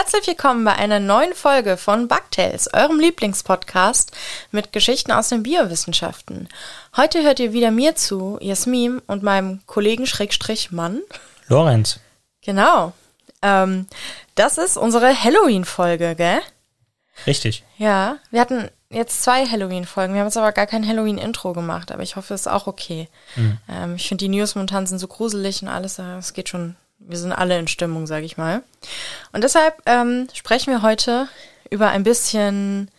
Herzlich willkommen bei einer neuen Folge von Bugtails, eurem Lieblingspodcast mit Geschichten aus den Biowissenschaften. Heute hört ihr wieder mir zu, Jasmin und meinem Kollegen Schrägstrich Mann. Lorenz. Genau. Ähm, das ist unsere Halloween-Folge, gell? Richtig. Ja, wir hatten jetzt zwei Halloween-Folgen. Wir haben jetzt aber gar kein Halloween-Intro gemacht, aber ich hoffe, es ist auch okay. Mhm. Ähm, ich finde, die News momentan sind so gruselig und alles, es geht schon, wir sind alle in Stimmung, sage ich mal. Und deshalb ähm, sprechen wir heute über ein bisschen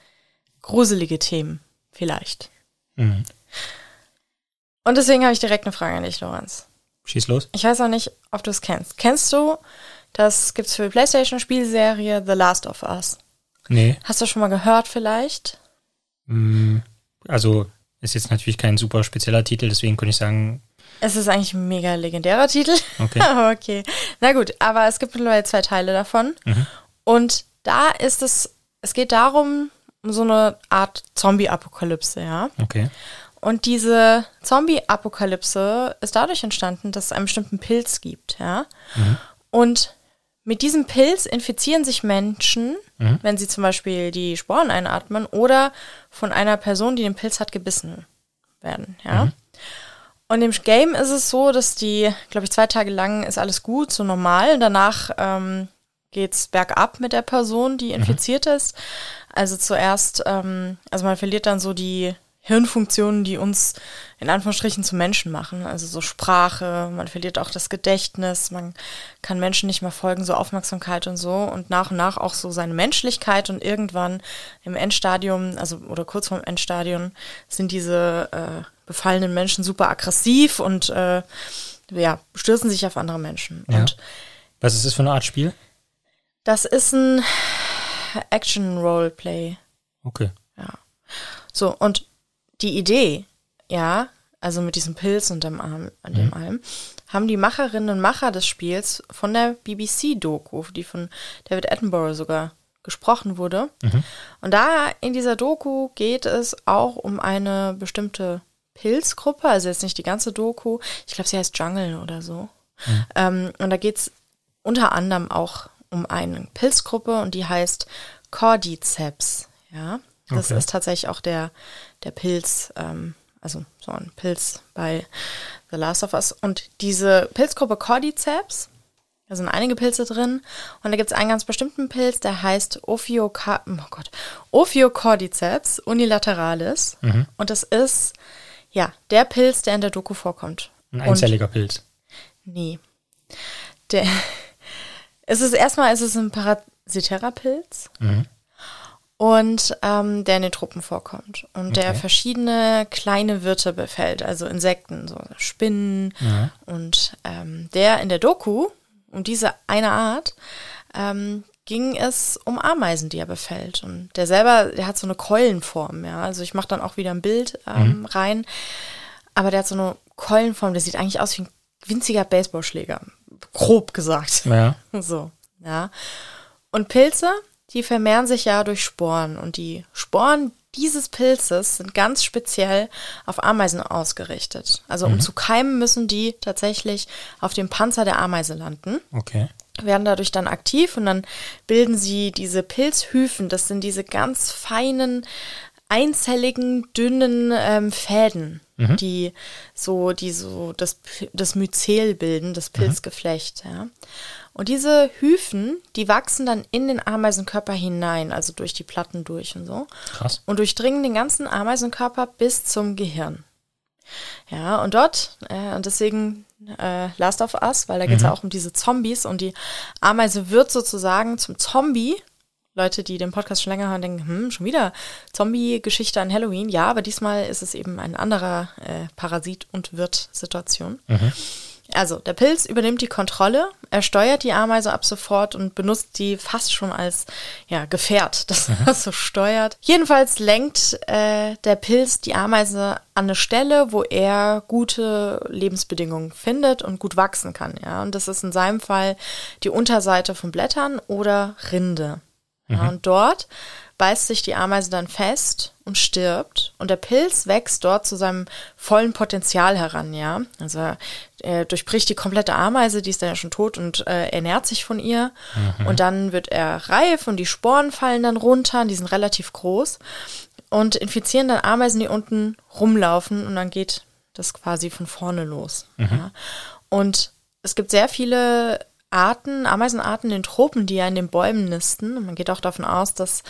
gruselige Themen, vielleicht. Mhm. Und deswegen habe ich direkt eine Frage an dich, Lorenz. Schieß los. Ich weiß auch nicht, ob du es kennst. Kennst du, das gibt's für die PlayStation-Spielserie The Last of Us? Nee. Hast du schon mal gehört vielleicht? Mm, also ist jetzt natürlich kein super spezieller Titel, deswegen könnte ich sagen. Es ist eigentlich ein mega legendärer Titel. Okay. okay. Na gut, aber es gibt mittlerweile zwei Teile davon. Mhm. Und da ist es, es geht darum, um so eine Art Zombie-Apokalypse, ja. Okay. Und diese Zombie-Apokalypse ist dadurch entstanden, dass es einen bestimmten Pilz gibt, ja. Mhm. Und mit diesem Pilz infizieren sich Menschen, mhm. wenn sie zum Beispiel die Sporen einatmen oder von einer Person, die den Pilz hat, gebissen werden. Ja. Mhm. Und im Game ist es so, dass die, glaube ich, zwei Tage lang ist alles gut, so normal. Danach ähm, es bergab mit der Person, die mhm. infiziert mhm. ist. Also zuerst, ähm, also man verliert dann so die Hirnfunktionen, die uns in Anführungsstrichen zu Menschen machen. Also so Sprache, man verliert auch das Gedächtnis, man kann Menschen nicht mehr folgen, so Aufmerksamkeit und so und nach und nach auch so seine Menschlichkeit und irgendwann im Endstadium, also oder kurz vorm Endstadium, sind diese äh, befallenen Menschen super aggressiv und äh, ja, stürzen sich auf andere Menschen. Ja. Und Was ist das für eine Art Spiel? Das ist ein Action-Roleplay. Okay. Ja. So, und die Idee, ja, also mit diesem Pilz und dem, Arm, an dem mhm. allem, haben die Macherinnen und Macher des Spiels von der BBC-Doku, die von David Attenborough sogar gesprochen wurde. Mhm. Und da in dieser Doku geht es auch um eine bestimmte Pilzgruppe, also jetzt nicht die ganze Doku, ich glaube, sie heißt Jungle oder so. Mhm. Ähm, und da geht es unter anderem auch um eine Pilzgruppe und die heißt Cordyceps. Ja, das okay. ist tatsächlich auch der, der Pilz, ähm, also so ein Pilz bei The Last of Us. Und diese Pilzgruppe Cordyceps, da sind einige Pilze drin. Und da gibt es einen ganz bestimmten Pilz, der heißt Ophioca oh Gott, Ophiocordyceps unilateralis. Mhm. Und das ist, ja, der Pilz, der in der Doku vorkommt. Ein einzelliger Und, Pilz. Nee. Der, es ist erstmal, es ist ein Parasitera Pilz. Mhm und ähm, der in den Truppen vorkommt und okay. der verschiedene kleine Wirte befällt, also Insekten, so Spinnen ja. und ähm, der in der Doku um diese eine Art ähm, ging es um Ameisen, die er befällt und der selber, der hat so eine Keulenform, ja, also ich mache dann auch wieder ein Bild ähm, mhm. rein, aber der hat so eine Keulenform, der sieht eigentlich aus wie ein winziger Baseballschläger, grob gesagt, ja. so, ja. Und Pilze, die vermehren sich ja durch Sporen und die Sporen dieses Pilzes sind ganz speziell auf Ameisen ausgerichtet. Also um mhm. zu keimen müssen die tatsächlich auf dem Panzer der Ameise landen. Okay. Werden dadurch dann aktiv und dann bilden sie diese Pilzhyphen. Das sind diese ganz feinen, einzelligen, dünnen ähm, Fäden, mhm. die so, die so das, das Myzel bilden, das mhm. Pilzgeflecht. Mhm. Ja. Und diese Hyphen, die wachsen dann in den Ameisenkörper hinein, also durch die Platten durch und so. Krass. Und durchdringen den ganzen Ameisenkörper bis zum Gehirn. Ja, und dort, äh, und deswegen äh, Last of Us, weil da geht es mhm. ja auch um diese Zombies und die Ameise wird sozusagen zum Zombie. Leute, die den Podcast schon länger hören, denken, hm, schon wieder Zombie-Geschichte an Halloween. Ja, aber diesmal ist es eben ein anderer äh, Parasit- und Wirt-Situation. Mhm. Also, der Pilz übernimmt die Kontrolle, er steuert die Ameise ab sofort und benutzt sie fast schon als ja, Gefährt, das mhm. so steuert. Jedenfalls lenkt äh, der Pilz die Ameise an eine Stelle, wo er gute Lebensbedingungen findet und gut wachsen kann. Ja? Und das ist in seinem Fall die Unterseite von Blättern oder Rinde. Mhm. Ja, und dort beißt sich die Ameise dann fest und stirbt und der Pilz wächst dort zu seinem vollen Potenzial heran, ja. Also er durchbricht die komplette Ameise, die ist dann ja schon tot und äh, ernährt sich von ihr mhm. und dann wird er reif und die Sporen fallen dann runter, die sind relativ groß und infizieren dann Ameisen, die unten rumlaufen und dann geht das quasi von vorne los. Mhm. Ja. Und es gibt sehr viele Arten, Ameisenarten in den Tropen, die ja in den Bäumen nisten. Und man geht auch davon aus, dass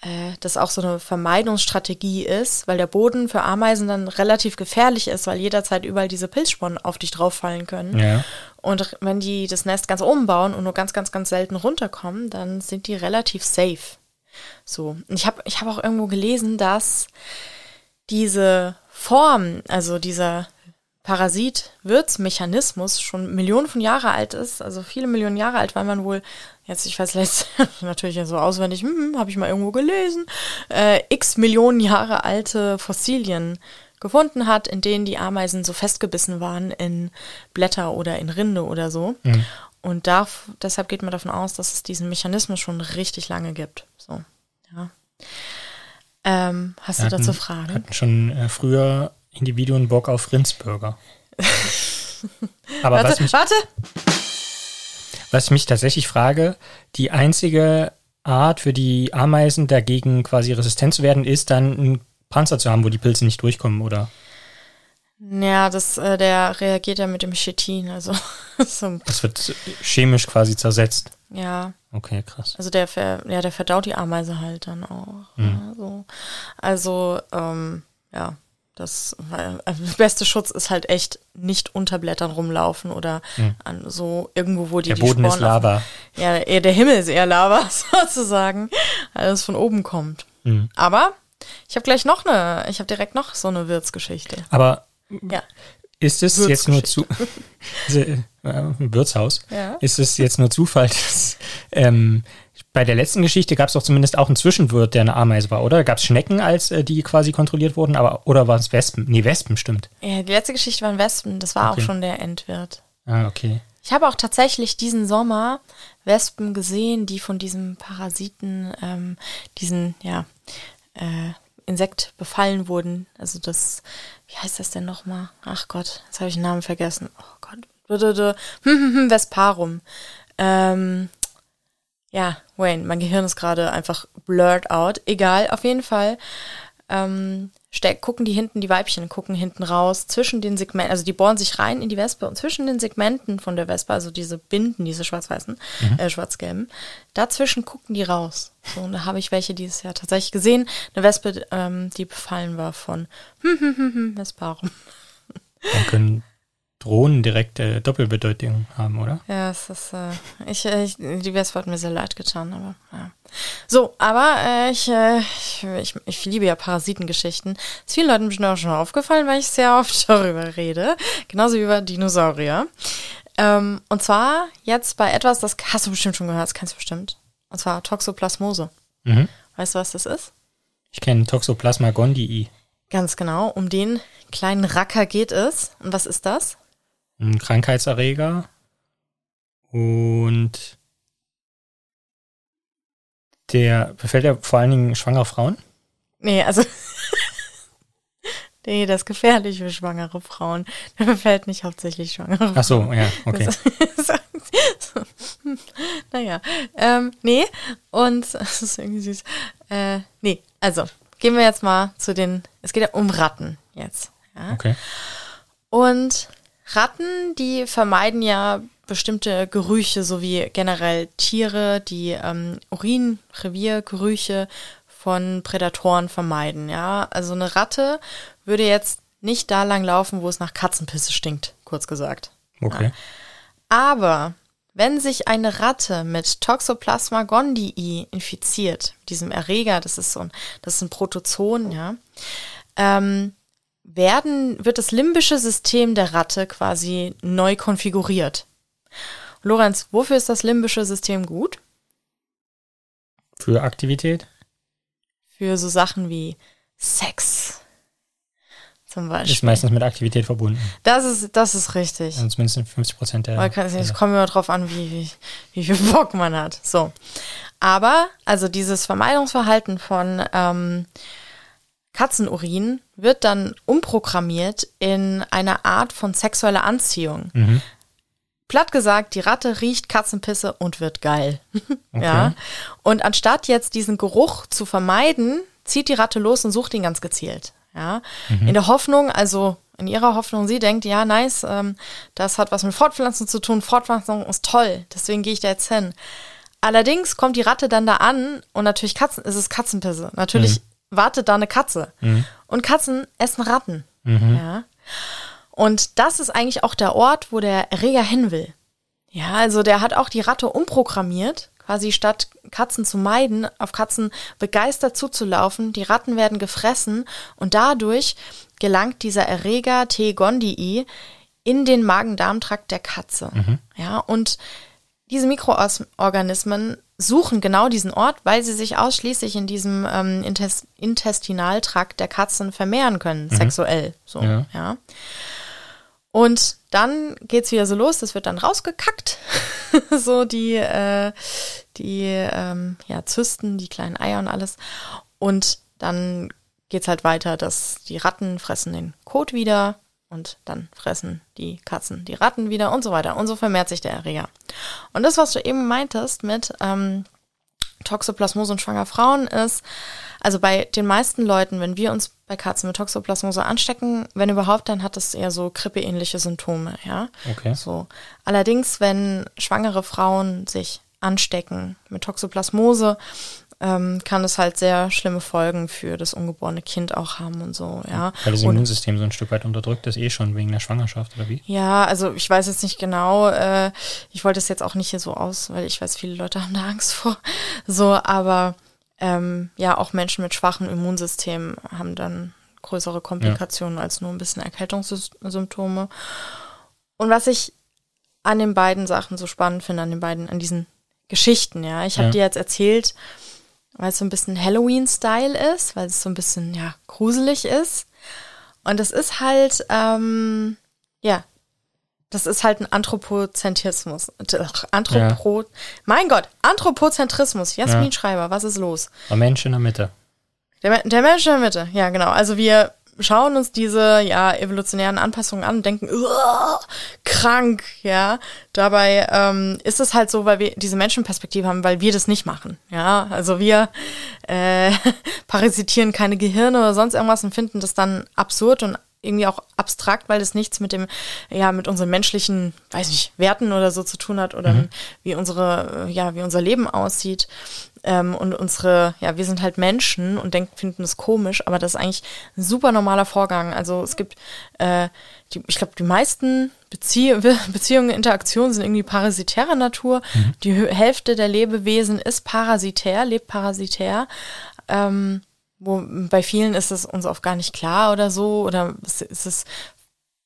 äh, das auch so eine Vermeidungsstrategie ist, weil der Boden für Ameisen dann relativ gefährlich ist, weil jederzeit überall diese Pilzsporen auf dich drauffallen können. Ja. Und wenn die das Nest ganz oben bauen und nur ganz, ganz, ganz selten runterkommen, dann sind die relativ safe. So. Und ich habe ich hab auch irgendwo gelesen, dass diese Form, also dieser Parasit-Wirtsmechanismus schon Millionen von Jahre alt ist, also viele Millionen Jahre alt, weil man wohl, jetzt ich weiß jetzt natürlich so auswendig, hm, hm habe ich mal irgendwo gelesen, äh, x Millionen Jahre alte Fossilien gefunden hat, in denen die Ameisen so festgebissen waren in Blätter oder in Rinde oder so. Mhm. Und darf, deshalb geht man davon aus, dass es diesen Mechanismus schon richtig lange gibt. So, ja. Ähm, hast wir du dazu Fragen? Hatten schon äh, früher Individuen Bock auf Rindsburger. Aber warte, was mich, warte. Was ich mich tatsächlich frage, die einzige Art für die Ameisen dagegen quasi resistent zu werden, ist dann einen Panzer zu haben, wo die Pilze nicht durchkommen, oder? Ja, das, äh, der reagiert ja mit dem Chitin, also. so. Das wird chemisch quasi zersetzt. Ja. Okay, krass. Also der, ver, ja, der verdaut die Ameise halt dann auch. Mhm. Also, also ähm, ja, das der beste Schutz ist halt echt nicht unter Blättern rumlaufen oder hm. an so irgendwo, wo die Der die Boden Sporen ist Lava. Ja, eher der Himmel ist eher Lava sozusagen, alles von oben kommt. Hm. Aber ich habe gleich noch eine, ich habe direkt noch so eine Wirtsgeschichte. Aber ja. Ist es jetzt nur zu äh, Wirtshaus? Ja. Ist es jetzt nur Zufall, dass ähm, bei der letzten Geschichte gab es doch zumindest auch einen Zwischenwirt, der eine Ameise war, oder? Gab es Schnecken, als äh, die quasi kontrolliert wurden, aber oder waren es Wespen? Nee, Wespen, stimmt. Ja, die letzte Geschichte waren Wespen, das war okay. auch schon der Endwirt. Ah, okay. Ich habe auch tatsächlich diesen Sommer Wespen gesehen, die von diesem Parasiten, ähm, diesen, ja, äh, Insekt befallen wurden. Also das, wie heißt das denn nochmal? Ach Gott, jetzt habe ich den Namen vergessen. Oh Gott. Vesparum. Ähm, ja, Wayne, mein Gehirn ist gerade einfach blurred out. Egal, auf jeden Fall. Ähm, gucken die hinten, die Weibchen gucken hinten raus, zwischen den Segmenten, also die bohren sich rein in die Wespe und zwischen den Segmenten von der Wespe, also diese Binden, diese schwarz-weißen, mhm. äh, schwarz-gelben, dazwischen gucken die raus. So, und da habe ich welche dieses Jahr tatsächlich gesehen. Eine Wespe, ähm, die befallen war von hm, hm, hm, hm, Vesparum. Dann können Drohnen direkt äh, Doppelbedeutung haben, oder? Ja, es ist, äh, ich, äh, ich, die Wespe hat mir sehr leid getan, aber ja. So, aber äh, ich, äh, ich, ich, ich liebe ja Parasitengeschichten. Ist vielen Leuten bestimmt auch schon aufgefallen, weil ich sehr oft darüber rede. Genauso wie über Dinosaurier. Ähm, und zwar jetzt bei etwas, das hast du bestimmt schon gehört, das kennst du bestimmt. Und zwar Toxoplasmose. Mhm. Weißt du, was das ist? Ich kenne Toxoplasma gondii. Ganz genau. Um den kleinen Racker geht es. Und was ist das? Ein Krankheitserreger und der befällt ja vor allen Dingen schwangere Frauen. Nee, also nee, das ist gefährlich für schwangere Frauen. Der befällt nicht hauptsächlich schwangere Frauen. Ach so, ja, okay. so, naja, ähm, nee, und das ist irgendwie süß. Äh, nee, also gehen wir jetzt mal zu den, es geht ja um Ratten jetzt. Ja? Okay. Und Ratten, die vermeiden ja bestimmte Gerüche sowie generell Tiere, die ähm, Urin, Reviergerüche von Prädatoren vermeiden. Ja, also eine Ratte würde jetzt nicht da lang laufen, wo es nach Katzenpisse stinkt, kurz gesagt. Okay. Ja. Aber wenn sich eine Ratte mit Toxoplasma gondii infiziert, diesem Erreger, das ist so ein, das ist ein Protozoon, ja, ähm, werden, wird das limbische System der Ratte quasi neu konfiguriert. Lorenz, wofür ist das limbische System gut? Für Aktivität? Für so Sachen wie Sex. Zum Beispiel. Ist meistens mit Aktivität verbunden. Das ist, das ist richtig. Also zumindest 50 Prozent der. Es kommt immer drauf an, wie, wie, wie viel Bock man hat. So. Aber, also dieses Vermeidungsverhalten von ähm, Katzenurin wird dann umprogrammiert in eine Art von sexueller Anziehung. Mhm. Platt gesagt, die Ratte riecht Katzenpisse und wird geil. Okay. Ja. Und anstatt jetzt diesen Geruch zu vermeiden, zieht die Ratte los und sucht ihn ganz gezielt. Ja. Mhm. In der Hoffnung, also in ihrer Hoffnung, sie denkt, ja, nice, ähm, das hat was mit Fortpflanzung zu tun. Fortpflanzung ist toll, deswegen gehe ich da jetzt hin. Allerdings kommt die Ratte dann da an und natürlich Katzen, ist es Katzenpisse. Natürlich mhm. Wartet da eine Katze. Mhm. Und Katzen essen Ratten. Mhm. Ja. Und das ist eigentlich auch der Ort, wo der Erreger hin will. Ja, also der hat auch die Ratte umprogrammiert, quasi statt Katzen zu meiden, auf Katzen begeistert zuzulaufen. Die Ratten werden gefressen und dadurch gelangt dieser Erreger T. gondii in den Magen-Darm-Trakt der Katze. Mhm. Ja, und diese Mikroorganismen suchen genau diesen Ort, weil sie sich ausschließlich in diesem ähm, Intestinaltrakt der Katzen vermehren können, mhm. sexuell. So, ja. ja. Und dann geht's wieder so los, das wird dann rausgekackt. so die, äh, die ähm, ja, Zysten, die kleinen Eier und alles. Und dann geht's halt weiter, dass die Ratten fressen den Kot wieder und dann fressen die Katzen die Ratten wieder und so weiter. Und so vermehrt sich der Erreger. Und das, was du eben meintest mit ähm, Toxoplasmose und schwanger Frauen ist, also bei den meisten Leuten, wenn wir uns bei Katzen mit Toxoplasmose anstecken, wenn überhaupt, dann hat es eher so grippeähnliche Symptome, ja. Okay. So. Allerdings, wenn schwangere Frauen sich anstecken mit Toxoplasmose, ähm, kann es halt sehr schlimme Folgen für das ungeborene Kind auch haben und so, ja. Weil das Immunsystem so ein Stück weit unterdrückt ist, eh schon wegen der Schwangerschaft, oder wie? Ja, also ich weiß jetzt nicht genau, äh, ich wollte es jetzt auch nicht hier so aus, weil ich weiß, viele Leute haben da Angst vor. So, aber ähm, ja, auch Menschen mit schwachem Immunsystem haben dann größere Komplikationen ja. als nur ein bisschen Erkältungssymptome. Und was ich an den beiden Sachen so spannend finde, an den beiden, an diesen Geschichten, ja, ich habe ja. dir jetzt erzählt, weil es so ein bisschen Halloween-Style ist, weil es so ein bisschen, ja, gruselig ist. Und es ist halt, ähm, ja, das ist halt ein Anthropozentrismus. Anthropo, ja. Mein Gott, Anthropozentrismus. Jasmin ja. Schreiber, was ist los? Der Mensch in der Mitte. Der, der Mensch in der Mitte, ja, genau. Also wir schauen uns diese ja evolutionären Anpassungen an und denken, krank, ja. Dabei ähm, ist es halt so, weil wir diese Menschenperspektive haben, weil wir das nicht machen, ja. Also wir äh, parasitieren keine Gehirne oder sonst irgendwas und finden das dann absurd und irgendwie auch abstrakt, weil es nichts mit dem, ja, mit unseren menschlichen, weiß nicht, Werten oder so zu tun hat oder mhm. wie unsere, ja, wie unser Leben aussieht. Ähm, und unsere, ja, wir sind halt Menschen und denken, finden es komisch, aber das ist eigentlich ein super normaler Vorgang. Also es gibt, äh, die, ich glaube, die meisten Bezie Beziehungen, Interaktionen sind irgendwie parasitärer Natur. Mhm. Die Hälfte der Lebewesen ist parasitär, lebt parasitär. Ähm, wo bei vielen ist es uns oft gar nicht klar oder so, oder ist, ist es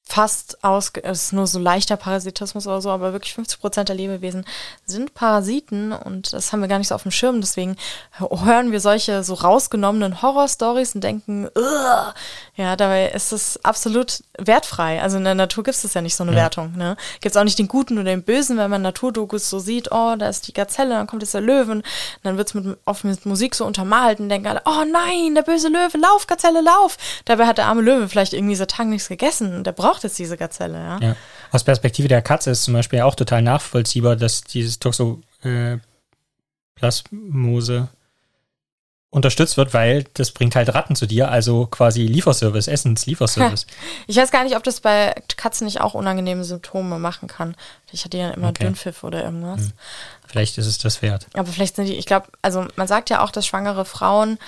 fast aus, es ist nur so leichter Parasitismus oder so, aber wirklich 50 Prozent der Lebewesen sind Parasiten und das haben wir gar nicht so auf dem Schirm. Deswegen hören wir solche so rausgenommenen Horrorstories und denken, Ugh! ja, dabei ist es absolut wertfrei. Also in der Natur gibt es ja nicht so eine ja. Wertung. Ne? Gibt es auch nicht den Guten oder den Bösen, wenn man Naturdokus so sieht, oh, da ist die Gazelle, dann kommt jetzt der Löwen, dann wird es mit, oft mit Musik so untermalt und denken alle, oh nein, der böse Löwe, lauf, Gazelle, lauf. Dabei hat der arme Löwe vielleicht irgendwie so Tag nichts gegessen und der braucht braucht es diese Gazelle, ja. ja. Aus Perspektive der Katze ist zum Beispiel auch total nachvollziehbar, dass dieses Toxoplasmose äh, unterstützt wird, weil das bringt halt Ratten zu dir, also quasi Lieferservice, Essenslieferservice. Ich weiß gar nicht, ob das bei Katzen nicht auch unangenehme Symptome machen kann. Vielleicht hat die ja immer okay. Dünnpfiff oder irgendwas. Hm. Vielleicht ist es das wert. Aber vielleicht sind die, ich glaube, also man sagt ja auch, dass schwangere Frauen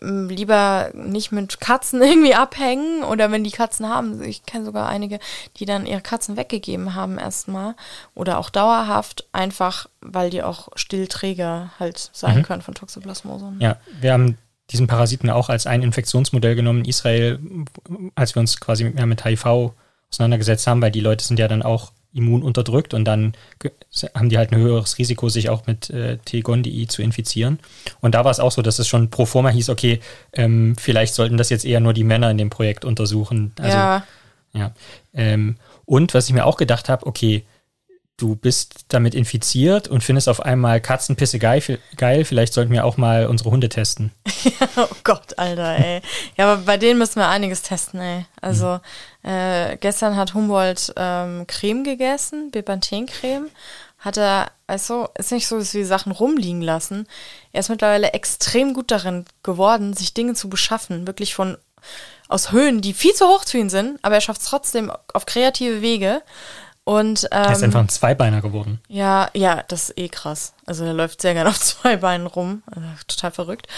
lieber nicht mit Katzen irgendwie abhängen oder wenn die Katzen haben. Ich kenne sogar einige, die dann ihre Katzen weggegeben haben erstmal oder auch dauerhaft, einfach weil die auch Stillträger halt sein mhm. können von Toxoplasmose. Ja, wir haben diesen Parasiten auch als ein Infektionsmodell genommen in Israel, als wir uns quasi mehr mit HIV auseinandergesetzt haben, weil die Leute sind ja dann auch immun unterdrückt und dann haben die halt ein höheres Risiko, sich auch mit äh, T-Gondii zu infizieren. Und da war es auch so, dass es schon pro forma hieß, okay, ähm, vielleicht sollten das jetzt eher nur die Männer in dem Projekt untersuchen. Also, ja. ja. Ähm, und was ich mir auch gedacht habe, okay, du bist damit infiziert und findest auf einmal Katzenpisse geil, geil. Vielleicht sollten wir auch mal unsere Hunde testen. oh Gott, Alter, ey. Ja, aber bei denen müssen wir einiges testen, ey. Also mhm. äh, gestern hat Humboldt ähm, Creme gegessen, Bepanthen-Creme. Hat er, also ist nicht so, dass wir Sachen rumliegen lassen. Er ist mittlerweile extrem gut darin geworden, sich Dinge zu beschaffen, wirklich von aus Höhen, die viel zu hoch für ihn sind, aber er schafft es trotzdem auf kreative Wege. Und, ähm, er ist einfach ein Zweibeiner geworden. Ja, ja, das ist eh krass. Also er läuft sehr gerne auf zwei Beinen rum. Also, total verrückt.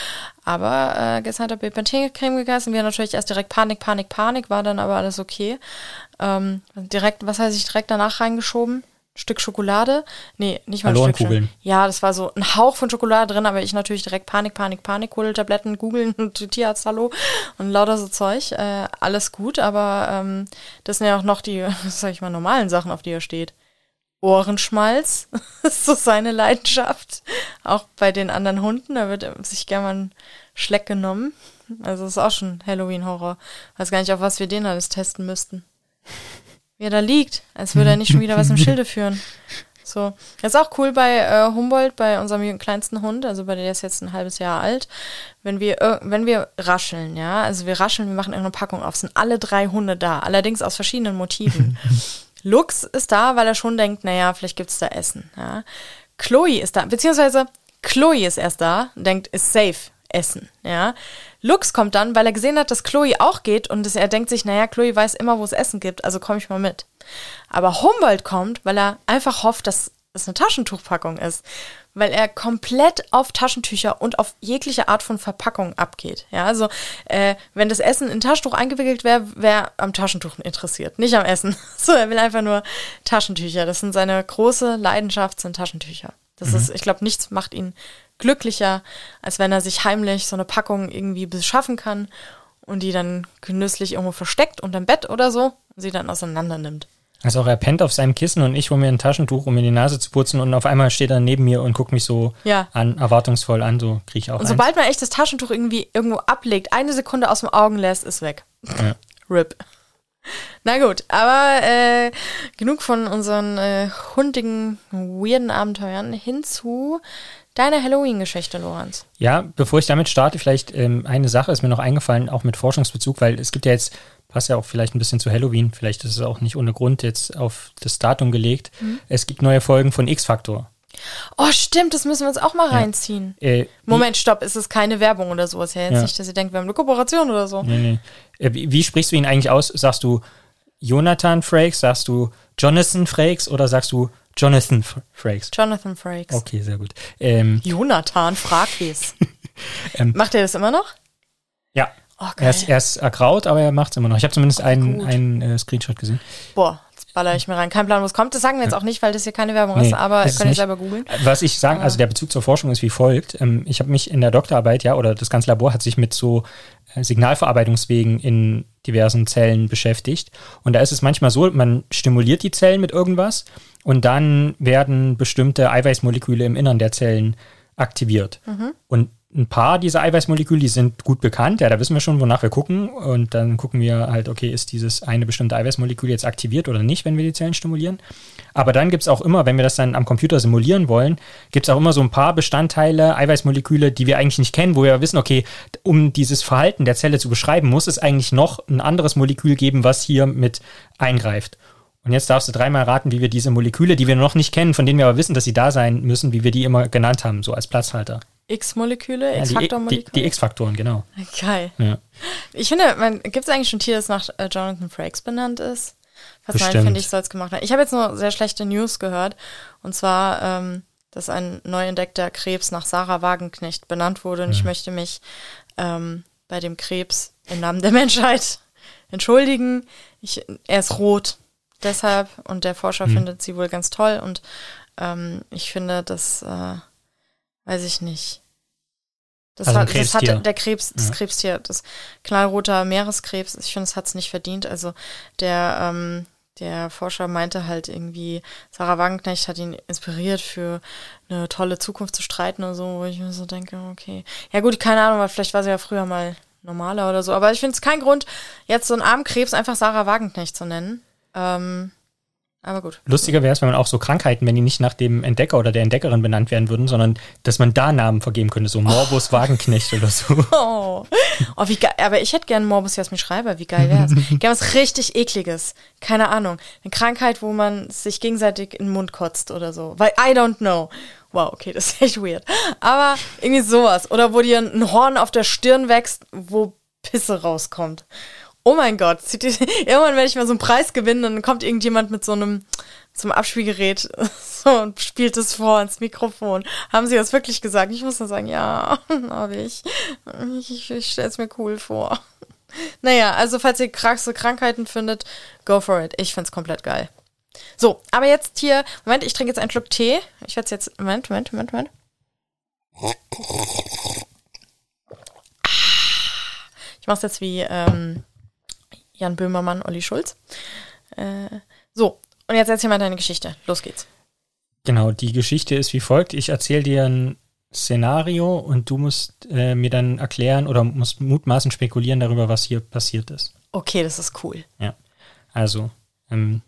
Aber äh, gestern hat er Bepanthen-Creme gegessen. Wir natürlich erst direkt Panik, Panik, Panik, war dann aber alles okay. Ähm, direkt, was heißt ich, direkt danach reingeschoben? Stück Schokolade. Nee, nicht mal ein Stück. Ja, das war so ein Hauch von Schokolade drin, aber ich natürlich direkt Panik, Panik, Panik, Kohletabletten, googeln und Tierarzt, hallo und lauter so Zeug. Äh, alles gut, aber ähm, das sind ja auch noch die, sag ich mal, normalen Sachen, auf die er steht. Ohrenschmalz ist so seine Leidenschaft. Auch bei den anderen Hunden, da wird sich gerne mal ein Schleck genommen. Also das ist auch schon Halloween-Horror. Weiß gar nicht, auf was wir den alles testen müssten wie er da liegt, als würde er nicht schon wieder was im Schilde führen. So. Das ist auch cool bei äh, Humboldt, bei unserem kleinsten Hund, also bei der ist jetzt ein halbes Jahr alt, wenn wir, äh, wenn wir rascheln, ja, also wir rascheln, wir machen irgendeine Packung auf, sind alle drei Hunde da, allerdings aus verschiedenen Motiven. Lux ist da, weil er schon denkt, naja, vielleicht gibt's da Essen, ja. Chloe ist da, beziehungsweise Chloe ist erst da, denkt, ist safe, Essen, ja. Lux kommt dann, weil er gesehen hat, dass Chloe auch geht und er denkt sich, naja, Chloe weiß immer, wo es Essen gibt, also komme ich mal mit. Aber Humboldt kommt, weil er einfach hofft, dass es eine Taschentuchpackung ist, weil er komplett auf Taschentücher und auf jegliche Art von Verpackung abgeht. Ja, also äh, wenn das Essen in Taschentuch eingewickelt wäre, wäre am Taschentuch interessiert, nicht am Essen. So, er will einfach nur Taschentücher. Das sind seine große Leidenschaft, sind Taschentücher. Das mhm. ist, ich glaube, nichts macht ihn glücklicher, als wenn er sich heimlich so eine Packung irgendwie beschaffen kann und die dann genüsslich irgendwo versteckt unterm Bett oder so und sie dann auseinander nimmt. Also auch er pennt auf seinem Kissen und ich hole mir ein Taschentuch, um mir die Nase zu putzen und auf einmal steht er neben mir und guckt mich so ja. an, erwartungsvoll an, so kriege ich auch Und sobald man echt das Taschentuch irgendwie irgendwo ablegt, eine Sekunde aus dem Augen lässt, ist weg. Ja. RIP. Na gut, aber äh, genug von unseren äh, hundigen, weirden Abenteuern hin zu Deine Halloween-Geschichte, Lorenz. Ja, bevor ich damit starte, vielleicht ähm, eine Sache ist mir noch eingefallen, auch mit Forschungsbezug, weil es gibt ja jetzt, passt ja auch vielleicht ein bisschen zu Halloween, vielleicht ist es auch nicht ohne Grund jetzt auf das Datum gelegt. Mhm. Es gibt neue Folgen von X-Factor. Oh, stimmt, das müssen wir uns auch mal ja. reinziehen. Äh, Moment, stopp, ist es keine Werbung oder sowas? Ja, jetzt ja. nicht, dass ihr denkt, wir haben eine Kooperation oder so. Nee, nee. Äh, wie, wie, sprichst du ihn eigentlich aus? Sagst du Jonathan Frakes, sagst du Jonathan Frakes oder sagst du Jonathan Frakes. Jonathan Frakes. Okay, sehr gut. Ähm, Jonathan Frakes. ähm, Macht er das immer noch? Ja. Oh, er, ist, er ist ergraut, aber er macht es immer noch. Ich habe zumindest oh, einen, einen äh, Screenshot gesehen. Boah, jetzt baller ich mir rein. Kein Plan, wo es kommt. Das sagen wir jetzt auch nicht, weil das hier keine Werbung nee, ist, aber ihr könnt ihr selber googeln. Was ich sagen, also der Bezug zur Forschung ist wie folgt. Ähm, ich habe mich in der Doktorarbeit, ja, oder das ganze Labor hat sich mit so äh, Signalverarbeitungswegen in diversen Zellen beschäftigt. Und da ist es manchmal so, man stimuliert die Zellen mit irgendwas und dann werden bestimmte Eiweißmoleküle im Innern der Zellen aktiviert. Mhm. Und ein paar dieser Eiweißmoleküle, die sind gut bekannt, ja, da wissen wir schon, wonach wir gucken. Und dann gucken wir halt, okay, ist dieses eine bestimmte Eiweißmolekül jetzt aktiviert oder nicht, wenn wir die Zellen stimulieren. Aber dann gibt es auch immer, wenn wir das dann am Computer simulieren wollen, gibt es auch immer so ein paar Bestandteile, Eiweißmoleküle, die wir eigentlich nicht kennen, wo wir wissen, okay, um dieses Verhalten der Zelle zu beschreiben, muss es eigentlich noch ein anderes Molekül geben, was hier mit eingreift. Und jetzt darfst du dreimal raten, wie wir diese Moleküle, die wir noch nicht kennen, von denen wir aber wissen, dass sie da sein müssen, wie wir die immer genannt haben, so als Platzhalter. X-Moleküle, X-Faktor-Moleküle? Die, die X-Faktoren, genau. Geil. Ja. Ich finde, gibt es eigentlich schon Tier, das nach äh, Jonathan Frakes benannt ist? Was nein, finde ich, soll es gemacht haben. Ich habe jetzt nur sehr schlechte News gehört. Und zwar, ähm, dass ein neu entdeckter Krebs nach Sarah Wagenknecht benannt wurde. Und ja. ich möchte mich ähm, bei dem Krebs im Namen der Menschheit entschuldigen. Ich, er ist rot deshalb und der Forscher mhm. findet sie wohl ganz toll und ähm, ich finde, das äh, weiß ich nicht. Das, also hat, das hat der Krebs, das ja. Krebstier, das knallroter Meereskrebs, ich finde, es hat es nicht verdient. Also der, ähm, der Forscher meinte halt irgendwie, Sarah Wagenknecht hat ihn inspiriert für eine tolle Zukunft zu streiten oder so, wo ich mir so denke, okay. Ja gut, keine Ahnung, weil vielleicht war sie ja früher mal normaler oder so. Aber ich finde es kein Grund, jetzt so einen armen Krebs einfach Sarah Wagenknecht zu nennen. Ähm, Aber gut. Lustiger wäre es, wenn man auch so Krankheiten, wenn die nicht nach dem Entdecker oder der Entdeckerin benannt werden würden, sondern dass man da Namen vergeben könnte, so Morbus oh. Wagenknecht oder so. Oh. oh, wie geil. Aber ich hätte gerne Morbus Jasmin Schreiber. Wie geil wäre es? Gerne was richtig ekliges. Keine Ahnung. Eine Krankheit, wo man sich gegenseitig in den Mund kotzt oder so. Weil I don't know. Wow, okay, das ist echt weird. Aber irgendwie sowas. Oder wo dir ein Horn auf der Stirn wächst, wo Pisse rauskommt oh mein Gott, irgendwann werde ich mal so einen Preis gewinnen, dann kommt irgendjemand mit so einem, einem Abspielgerät so, und spielt es vor ins Mikrofon. Haben sie das wirklich gesagt? Ich muss dann sagen, ja, habe ich. Ich, ich stelle es mir cool vor. Naja, also falls ihr krasse Krankheiten findet, go for it. Ich finde es komplett geil. So, aber jetzt hier, Moment, ich trinke jetzt einen Schluck Tee. Ich werde jetzt, Moment, Moment, Moment, Moment. Ich mache es jetzt wie ähm, Jan Böhmermann, Olli Schulz. Äh, so, und jetzt erzähl mal deine Geschichte. Los geht's. Genau, die Geschichte ist wie folgt. Ich erzähle dir ein Szenario und du musst äh, mir dann erklären oder musst mutmaßen spekulieren darüber, was hier passiert ist. Okay, das ist cool. Ja. Also, ähm,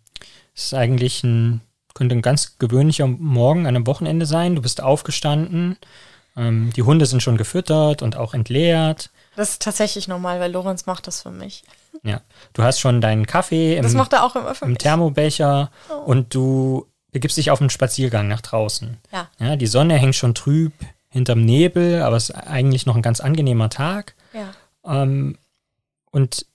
es ist eigentlich ein, könnte ein ganz gewöhnlicher Morgen an einem Wochenende sein. Du bist aufgestanden, ähm, die Hunde sind schon gefüttert und auch entleert. Das ist tatsächlich normal, weil Lorenz macht das für mich. Ja, du hast schon deinen Kaffee im, im Thermobecher oh. und du begibst dich auf einen Spaziergang nach draußen. Ja. ja. Die Sonne hängt schon trüb hinterm Nebel, aber es ist eigentlich noch ein ganz angenehmer Tag. Ja. Ähm, und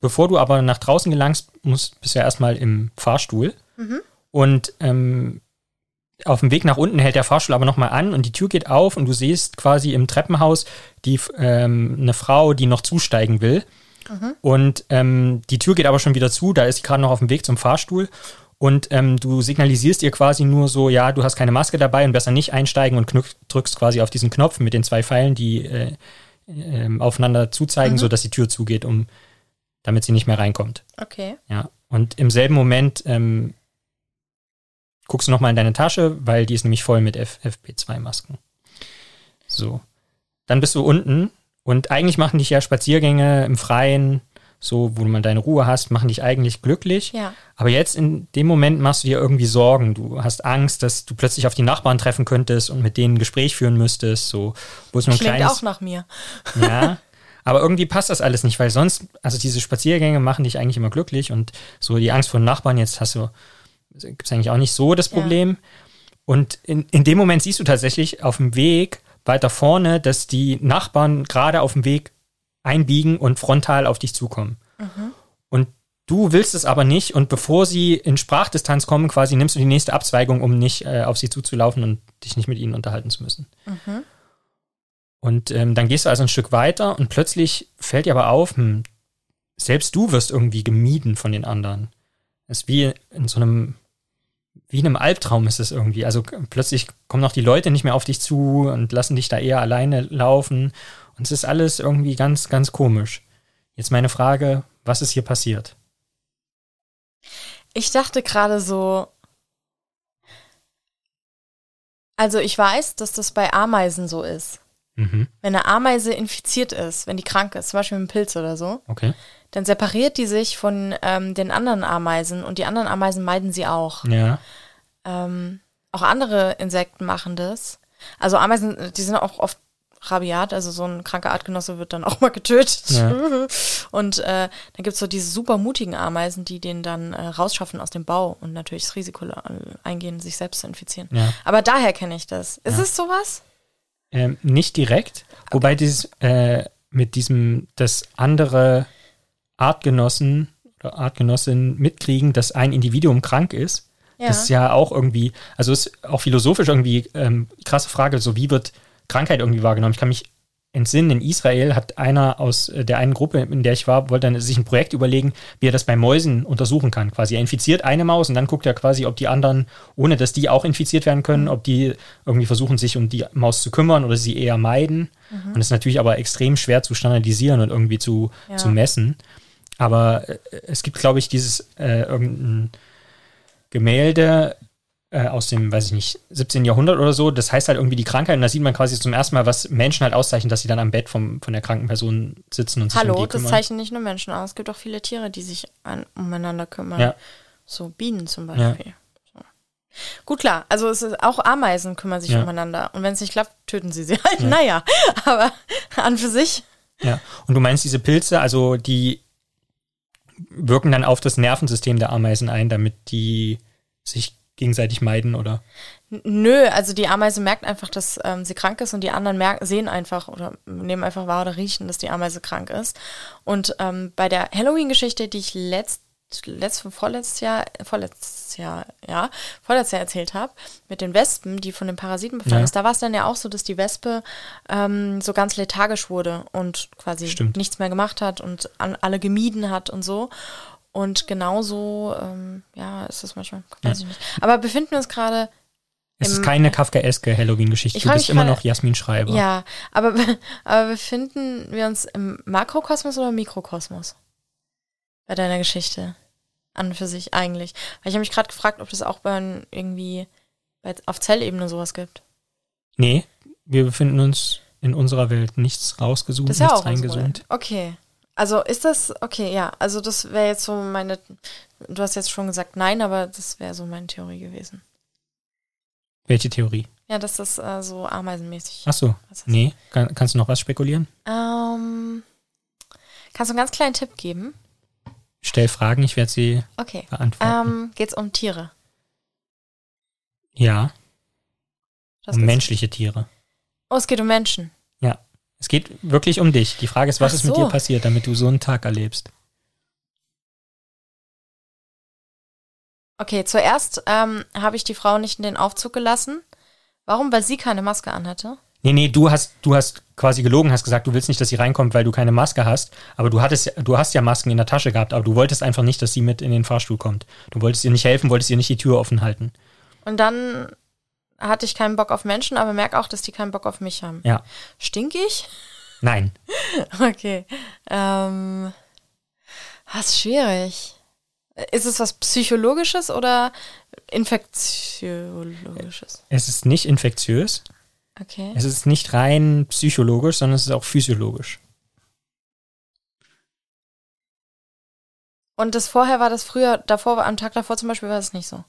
bevor du aber nach draußen gelangst, musst, bist du ja erstmal im Fahrstuhl. Mhm. Und ähm, auf dem Weg nach unten hält der Fahrstuhl aber nochmal an und die Tür geht auf und du siehst quasi im Treppenhaus die, ähm, eine Frau, die noch zusteigen will. Mhm. Und ähm, die Tür geht aber schon wieder zu, da ist sie gerade noch auf dem Weg zum Fahrstuhl. Und ähm, du signalisierst ihr quasi nur so, ja, du hast keine Maske dabei und besser nicht einsteigen und drückst quasi auf diesen Knopf mit den zwei Pfeilen, die äh, äh, aufeinander zuzeigen, mhm. sodass die Tür zugeht, um damit sie nicht mehr reinkommt. Okay. Ja. Und im selben Moment ähm, guckst du nochmal in deine Tasche, weil die ist nämlich voll mit FFP2-Masken. So. Dann bist du unten und eigentlich machen dich ja Spaziergänge im Freien, so wo du mal deine Ruhe hast, machen dich eigentlich glücklich. Ja. Aber jetzt in dem Moment machst du dir irgendwie Sorgen. Du hast Angst, dass du plötzlich auf die Nachbarn treffen könntest und mit denen ein Gespräch führen müsstest. So, wo es nur Klingt kleines, auch nach mir. Ja. Aber irgendwie passt das alles nicht, weil sonst, also diese Spaziergänge machen dich eigentlich immer glücklich und so die Angst vor den Nachbarn, jetzt hast du gibt es eigentlich auch nicht so das Problem. Ja. Und in, in dem Moment siehst du tatsächlich auf dem Weg weiter vorne, dass die Nachbarn gerade auf dem Weg einbiegen und frontal auf dich zukommen. Mhm. Und du willst es aber nicht und bevor sie in Sprachdistanz kommen, quasi nimmst du die nächste Abzweigung, um nicht äh, auf sie zuzulaufen und dich nicht mit ihnen unterhalten zu müssen. Mhm. Und ähm, dann gehst du also ein Stück weiter und plötzlich fällt dir aber auf, hm, selbst du wirst irgendwie gemieden von den anderen. Es ist wie in so einem, wie in einem Albtraum ist es irgendwie. Also plötzlich kommen auch die Leute nicht mehr auf dich zu und lassen dich da eher alleine laufen. Und es ist alles irgendwie ganz, ganz komisch. Jetzt meine Frage, was ist hier passiert? Ich dachte gerade so, also ich weiß, dass das bei Ameisen so ist. Mhm. Wenn eine Ameise infiziert ist, wenn die krank ist, zum Beispiel mit einem Pilz oder so, okay dann separiert die sich von ähm, den anderen Ameisen und die anderen Ameisen meiden sie auch. Ja. Ähm, auch andere Insekten machen das. Also Ameisen, die sind auch oft rabiat, also so ein kranker Artgenosse wird dann auch mal getötet. Ja. Und äh, dann gibt's so diese super mutigen Ameisen, die den dann äh, rausschaffen aus dem Bau und natürlich das Risiko eingehen, sich selbst zu infizieren. Ja. Aber daher kenne ich das. Ist ja. es sowas? Ähm, nicht direkt, okay. wobei dieses äh, mit diesem, das andere Artgenossen oder Artgenossinnen mitkriegen, dass ein Individuum krank ist. Ja. Das ist ja auch irgendwie, also ist auch philosophisch irgendwie ähm, krasse Frage, so wie wird Krankheit irgendwie wahrgenommen? Ich kann mich entsinnen, in Israel hat einer aus äh, der einen Gruppe, in der ich war, wollte dann sich ein Projekt überlegen, wie er das bei Mäusen untersuchen kann. Quasi er infiziert eine Maus und dann guckt er quasi, ob die anderen, ohne dass die auch infiziert werden können, mhm. ob die irgendwie versuchen, sich um die Maus zu kümmern oder sie eher meiden. Mhm. Und das ist natürlich aber extrem schwer zu standardisieren und irgendwie zu, ja. zu messen. Aber äh, es gibt, glaube ich, dieses äh, irgendein Gemälde äh, aus dem, weiß ich nicht, 17. Jahrhundert oder so. Das heißt halt irgendwie die Krankheit und da sieht man quasi zum ersten Mal, was Menschen halt auszeichnen, dass sie dann am Bett vom, von der kranken Person sitzen und sich Hallo, um die kümmern. das zeichnen nicht nur Menschen aus. Es gibt auch viele Tiere, die sich an, umeinander kümmern. Ja. so Bienen zum Beispiel. Ja. Gut, klar, also es ist, auch Ameisen kümmern sich ja. umeinander. Und wenn es nicht klappt, töten sie sie halt. Ja. Naja, aber an für sich. Ja, und du meinst diese Pilze, also die wirken dann auf das Nervensystem der Ameisen ein, damit die sich gegenseitig meiden, oder? Nö, also die Ameise merkt einfach, dass ähm, sie krank ist und die anderen merken, sehen einfach oder nehmen einfach wahr oder riechen, dass die Ameise krank ist. Und ähm, bei der Halloween-Geschichte, die ich letzt, letzt, vorletztes Jahr, vorletztes Jahr, ja, vorletztes Jahr erzählt habe, mit den Wespen, die von den Parasiten befallen ja. ist, da war es dann ja auch so, dass die Wespe ähm, so ganz lethargisch wurde und quasi Stimmt. nichts mehr gemacht hat und an, alle gemieden hat und so. Und genauso, ähm, ja, ist das manchmal, weiß ja. ich nicht. Aber befinden wir uns gerade. Es ist keine kafkaeske Halloween-Geschichte. Du bist immer noch Jasmin Schreiber. Ja, aber, aber befinden wir uns im Makrokosmos oder im Mikrokosmos? Bei deiner Geschichte. An und für sich eigentlich. Weil ich habe mich gerade gefragt, ob das auch bei irgendwie bei, auf Zellebene sowas gibt. Nee, wir befinden uns in unserer Welt nichts rausgesucht, nichts ja reingezoomt. Okay. Also ist das, okay, ja, also das wäre jetzt so meine, du hast jetzt schon gesagt nein, aber das wäre so meine Theorie gewesen. Welche Theorie? Ja, dass das äh, so ameisenmäßig. Ach so, nee, Kann, kannst du noch was spekulieren? Ähm, kannst du einen ganz kleinen Tipp geben? Stell Fragen, ich werde sie okay. beantworten. Ähm, Geht es um Tiere? Ja. Das um menschliche Tiere. Oh, es geht um Menschen. Ja. Es geht wirklich um dich. Die Frage ist, was so. ist mit dir passiert, damit du so einen Tag erlebst? Okay, zuerst ähm, habe ich die Frau nicht in den Aufzug gelassen. Warum? Weil sie keine Maske anhatte. Nee, nee, du hast, du hast quasi gelogen, hast gesagt, du willst nicht, dass sie reinkommt, weil du keine Maske hast. Aber du hattest, du hast ja Masken in der Tasche gehabt, aber du wolltest einfach nicht, dass sie mit in den Fahrstuhl kommt. Du wolltest ihr nicht helfen, wolltest ihr nicht die Tür offen halten. Und dann hatte ich keinen Bock auf Menschen, aber merke auch, dass die keinen Bock auf mich haben. Ja. Stinkig? Nein. okay. Ähm, was ist schwierig. Ist es was Psychologisches oder Infektiologisches? Es ist nicht infektiös. Okay. Es ist nicht rein psychologisch, sondern es ist auch physiologisch. Und das vorher war das früher, davor, am Tag davor zum Beispiel war es nicht so.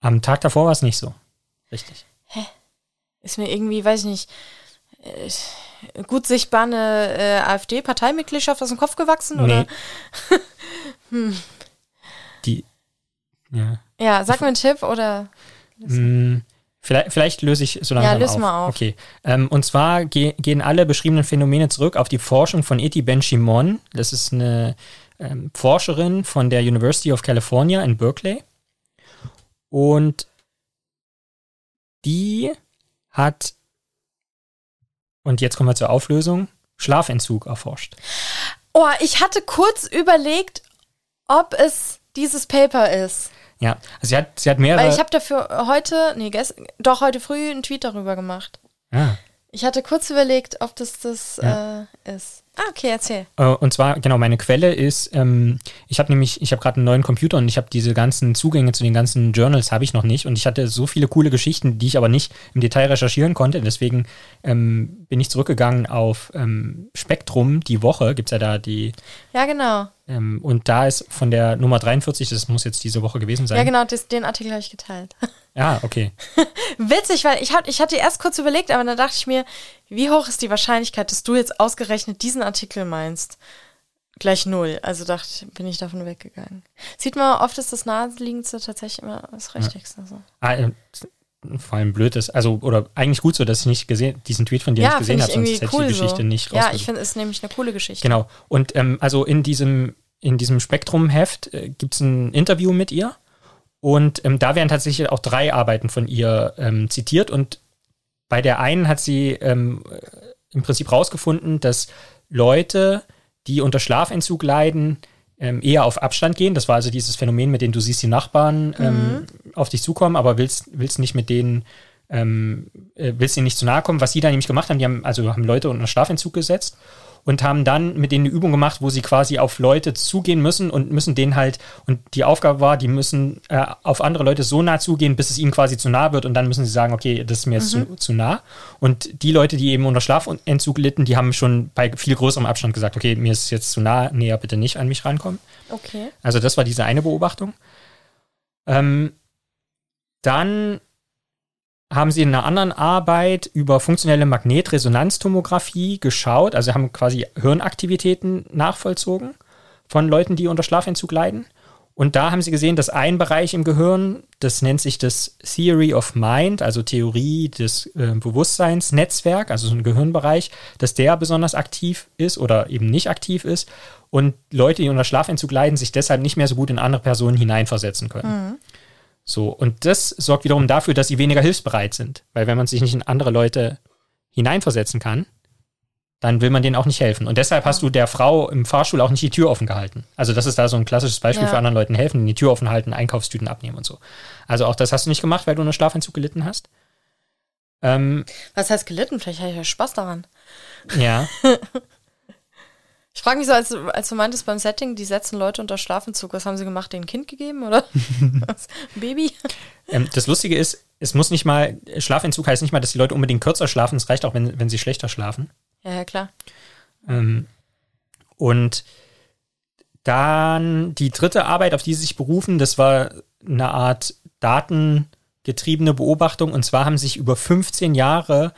Am Tag davor war es nicht so. Richtig. Hä? Ist mir irgendwie, weiß ich nicht, äh, gut sichtbar eine äh, AfD-Parteimitgliedschaft aus dem Kopf gewachsen? Oder? Nee. hm. Die, ja. Ja, sag mir einen Tipp oder. Hm, vielleicht, vielleicht, löse ich so lange ja, löse auf. Mal auf. Okay. Ähm, und zwar ge gehen alle beschriebenen Phänomene zurück auf die Forschung von Eti Ben-Shimon. Das ist eine ähm, Forscherin von der University of California in Berkeley. Und die hat, und jetzt kommen wir zur Auflösung, Schlafentzug erforscht. Oh, ich hatte kurz überlegt, ob es dieses Paper ist. Ja, also sie hat, sie hat mehrere. Weil ich habe dafür heute, nee, gestern, doch heute früh einen Tweet darüber gemacht. Ah. Ich hatte kurz überlegt, ob das das ja. äh, ist. Ah, okay, erzähl. Äh, und zwar, genau, meine Quelle ist, ähm, ich habe nämlich, ich habe gerade einen neuen Computer und ich habe diese ganzen Zugänge zu den ganzen Journals habe ich noch nicht und ich hatte so viele coole Geschichten, die ich aber nicht im Detail recherchieren konnte. Deswegen ähm, bin ich zurückgegangen auf ähm, Spektrum, die Woche, gibt es ja da die. Ja, genau. Ähm, und da ist von der Nummer 43, das muss jetzt diese Woche gewesen sein. Ja, genau, das, den Artikel habe ich geteilt. Ja, okay. Witzig, weil ich, hab, ich hatte erst kurz überlegt, aber dann dachte ich mir, wie hoch ist die Wahrscheinlichkeit, dass du jetzt ausgerechnet diesen Artikel meinst? Gleich null. Also dachte, bin ich davon weggegangen. Sieht man, oft ist das naheliegendste tatsächlich immer das Richtigste. So. Ah, äh, vor allem blöd ist, also, oder eigentlich gut so, dass ich nicht gesehen, diesen Tweet von dir ja, nicht gesehen habe, sonst hätte cool ich die Geschichte so. nicht Ja, ich finde es nämlich eine coole Geschichte. Genau. Und ähm, also in diesem, in diesem Spektrum-Heft äh, gibt es ein Interview mit ihr. Und ähm, da werden tatsächlich auch drei Arbeiten von ihr ähm, zitiert. Und bei der einen hat sie ähm, im Prinzip rausgefunden, dass Leute, die unter Schlafentzug leiden, ähm, eher auf Abstand gehen. Das war also dieses Phänomen, mit dem du siehst die Nachbarn ähm, mhm. auf dich zukommen, aber willst, willst nicht mit denen, ähm, äh, willst ihnen nicht zu nahe kommen. Was sie da nämlich gemacht haben, die haben, also haben Leute unter Schlafentzug gesetzt und haben dann mit denen eine Übung gemacht, wo sie quasi auf Leute zugehen müssen und müssen denen halt, und die Aufgabe war, die müssen äh, auf andere Leute so nah zugehen, bis es ihnen quasi zu nah wird und dann müssen sie sagen, okay, das ist mir jetzt mhm. zu, zu nah. Und die Leute, die eben unter Schlafentzug litten, die haben schon bei viel größerem Abstand gesagt, okay, mir ist es jetzt zu nah, näher bitte nicht an mich rankommen. Okay. Also das war diese eine Beobachtung. Ähm, dann haben sie in einer anderen Arbeit über funktionelle Magnetresonanztomographie geschaut, also haben quasi Hirnaktivitäten nachvollzogen von Leuten, die unter Schlafentzug leiden. Und da haben sie gesehen, dass ein Bereich im Gehirn, das nennt sich das Theory of Mind, also Theorie des äh, Bewusstseinsnetzwerk, also so ein Gehirnbereich, dass der besonders aktiv ist oder eben nicht aktiv ist und Leute, die unter Schlafentzug leiden, sich deshalb nicht mehr so gut in andere Personen hineinversetzen können. Mhm. So, und das sorgt wiederum dafür, dass sie weniger hilfsbereit sind. Weil wenn man sich nicht in andere Leute hineinversetzen kann, dann will man denen auch nicht helfen. Und deshalb hast du der Frau im Fahrstuhl auch nicht die Tür offen gehalten. Also das ist da so ein klassisches Beispiel ja. für anderen Leuten helfen, die Tür offen halten, Einkaufstüten abnehmen und so. Also auch das hast du nicht gemacht, weil du einen Schlafentzug gelitten hast. Ähm, Was heißt gelitten? Vielleicht hatte ich ja Spaß daran. Ja. ich frage mich so, als, als du meintest beim Setting, die setzen Leute unter Schlafentzug, was haben sie gemacht? Denen ein Kind gegeben oder? ein Baby? Ähm, das Lustige ist, es muss nicht mal, Schlafentzug heißt nicht mal, dass die Leute unbedingt kürzer schlafen, es reicht auch, wenn, wenn sie schlechter schlafen. Ja, ja klar. Ähm, und dann die dritte Arbeit, auf die sie sich berufen, das war eine Art datengetriebene Beobachtung. Und zwar haben sie sich über 15 Jahre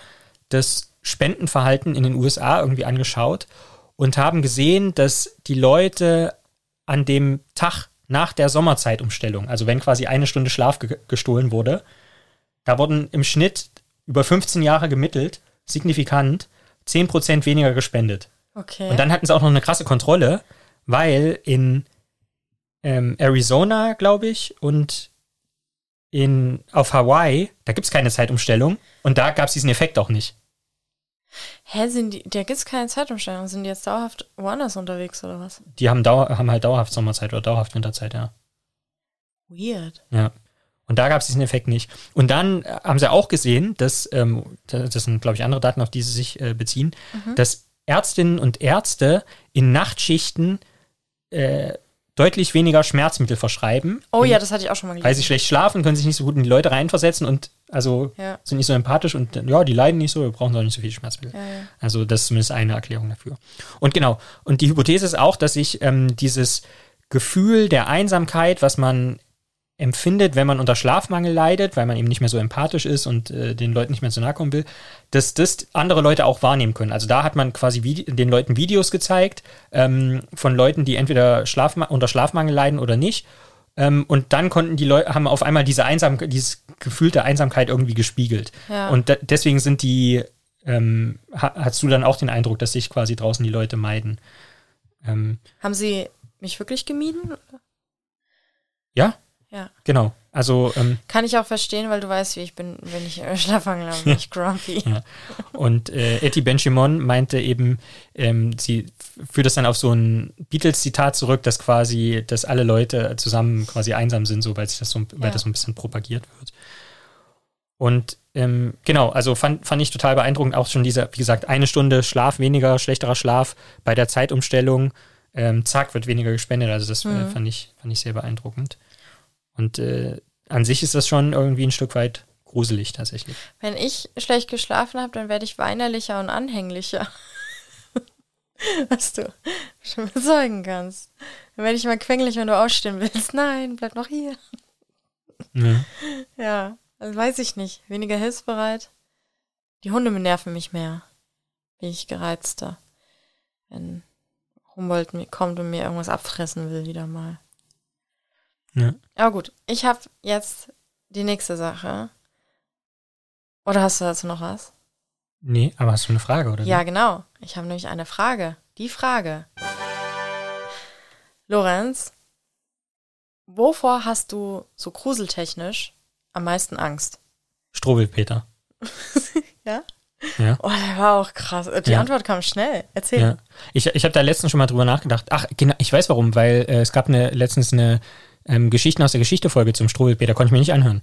das Spendenverhalten in den USA irgendwie angeschaut und haben gesehen, dass die Leute an dem Tag nach der Sommerzeitumstellung, also wenn quasi eine Stunde Schlaf ge gestohlen wurde, da wurden im Schnitt über 15 Jahre gemittelt, signifikant, 10% weniger gespendet. Okay. Und dann hatten sie auch noch eine krasse Kontrolle, weil in ähm, Arizona, glaube ich, und in, auf Hawaii, da gibt es keine Zeitumstellung und da gab es diesen Effekt auch nicht. Hä, sind die, da gibt es keine Zeitumstellung. Sind die jetzt dauerhaft woanders unterwegs oder was? Die haben, dauer, haben halt dauerhaft Sommerzeit oder dauerhaft Winterzeit, ja. Weird. Ja. Und da gab es diesen Effekt nicht. Und dann äh, haben sie auch gesehen, dass, ähm, das sind, glaube ich, andere Daten, auf die sie sich äh, beziehen, mhm. dass Ärztinnen und Ärzte in Nachtschichten äh, deutlich weniger Schmerzmittel verschreiben. Oh ja, das hatte ich auch schon mal gelesen. Weil sie schlecht schlafen, können sich nicht so gut in die Leute reinversetzen und also ja. sind nicht so empathisch und ja, die leiden nicht so, wir brauchen auch nicht so viel Schmerzmittel. Ja, ja. Also das ist zumindest eine Erklärung dafür. Und genau, und die Hypothese ist auch, dass sich ähm, dieses Gefühl der Einsamkeit, was man empfindet, wenn man unter Schlafmangel leidet, weil man eben nicht mehr so empathisch ist und äh, den Leuten nicht mehr so nahe kommen will, dass das andere Leute auch wahrnehmen können. Also da hat man quasi den Leuten Videos gezeigt ähm, von Leuten, die entweder Schlafma unter Schlafmangel leiden oder nicht. Ähm, und dann konnten die Leute, haben auf einmal diese Einsamkeit, dieses Gefühl der Einsamkeit irgendwie gespiegelt. Ja. Und deswegen sind die, ähm, ha hast du dann auch den Eindruck, dass sich quasi draußen die Leute meiden. Ähm, haben sie mich wirklich gemieden? Ja, ja. Genau. Also ähm, kann ich auch verstehen, weil du weißt, wie ich bin, wenn ich äh, habe, bin ich grumpy. Ja. Und äh, Etty Benchimon meinte eben, ähm, sie führt das dann auf so ein Beatles-Zitat zurück, dass quasi, dass alle Leute zusammen quasi einsam sind, so weil sich das so, weil das so ein bisschen propagiert wird. Und ähm, genau, also fand, fand ich total beeindruckend, auch schon dieser, wie gesagt, eine Stunde Schlaf weniger, schlechterer Schlaf bei der Zeitumstellung, ähm, zack, wird weniger gespendet. Also das äh, mhm. fand, ich, fand ich sehr beeindruckend. Und äh, an sich ist das schon irgendwie ein Stück weit gruselig tatsächlich. Wenn ich schlecht geschlafen habe, dann werde ich weinerlicher und anhänglicher. Was du schon bezeugen kannst. Dann werde ich mal quengelig, wenn du ausstehen willst. Nein, bleib noch hier. Ja, ja also weiß ich nicht. Weniger hilfsbereit. Die Hunde nerven mich mehr. Bin ich gereizter. Wenn Humboldt kommt und mir irgendwas abfressen will, wieder mal. Ja. Aber gut, ich habe jetzt die nächste Sache. Oder hast du dazu noch was? Nee, aber hast du eine Frage, oder? Ja, genau. Ich habe nämlich eine Frage. Die Frage. Lorenz, wovor hast du so gruseltechnisch am meisten Angst? Strohwildpeter. ja? Ja. Oh, der war auch krass. Die ja. Antwort kam schnell. Erzähl. Ja. Ich, ich habe da letztens schon mal drüber nachgedacht. Ach, genau, ich weiß warum, weil äh, es gab eine, letztens eine ähm, Geschichten aus der Geschichte-Folge zum Strohwildbär, konnte ich mir nicht anhören.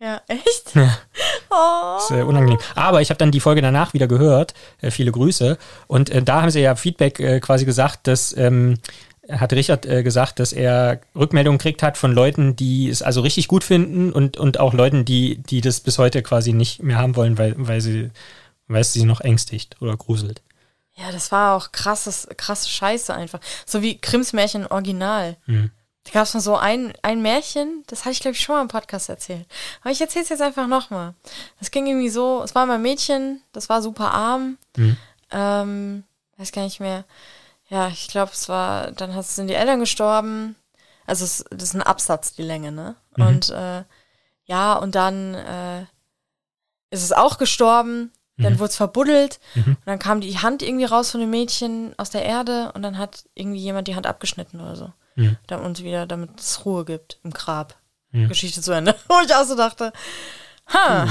Ja, echt? Ja. Oh. Das ist äh, unangenehm. Aber ich habe dann die Folge danach wieder gehört. Äh, viele Grüße. Und äh, da haben sie ja Feedback äh, quasi gesagt, dass ähm, hat Richard äh, gesagt, dass er Rückmeldungen kriegt hat von Leuten, die es also richtig gut finden und, und auch Leuten, die, die das bis heute quasi nicht mehr haben wollen, weil, weil sie, weil es sie noch ängstigt oder gruselt. Ja, das war auch krasses, krasse Scheiße einfach. So wie Krims Märchen Original. Mhm Da gab es mal so ein, ein Märchen, das hatte ich, glaube ich, schon mal im Podcast erzählt. Aber ich erzähle es jetzt einfach nochmal. Es ging irgendwie so, es war mal ein Mädchen, das war super arm. Mhm. Ähm, weiß gar nicht mehr. Ja, ich glaube, es war, dann sind die Eltern gestorben. Also es, das ist ein Absatz, die Länge, ne? Mhm. Und äh, ja, und dann äh, ist es auch gestorben. Dann mhm. wurde es verbuddelt mhm. und dann kam die Hand irgendwie raus von dem Mädchen aus der Erde und dann hat irgendwie jemand die Hand abgeschnitten oder so. Mhm. Und wieder, damit es Ruhe gibt im Grab. Mhm. Geschichte zu Ende. Wo ich auch so dachte, ha,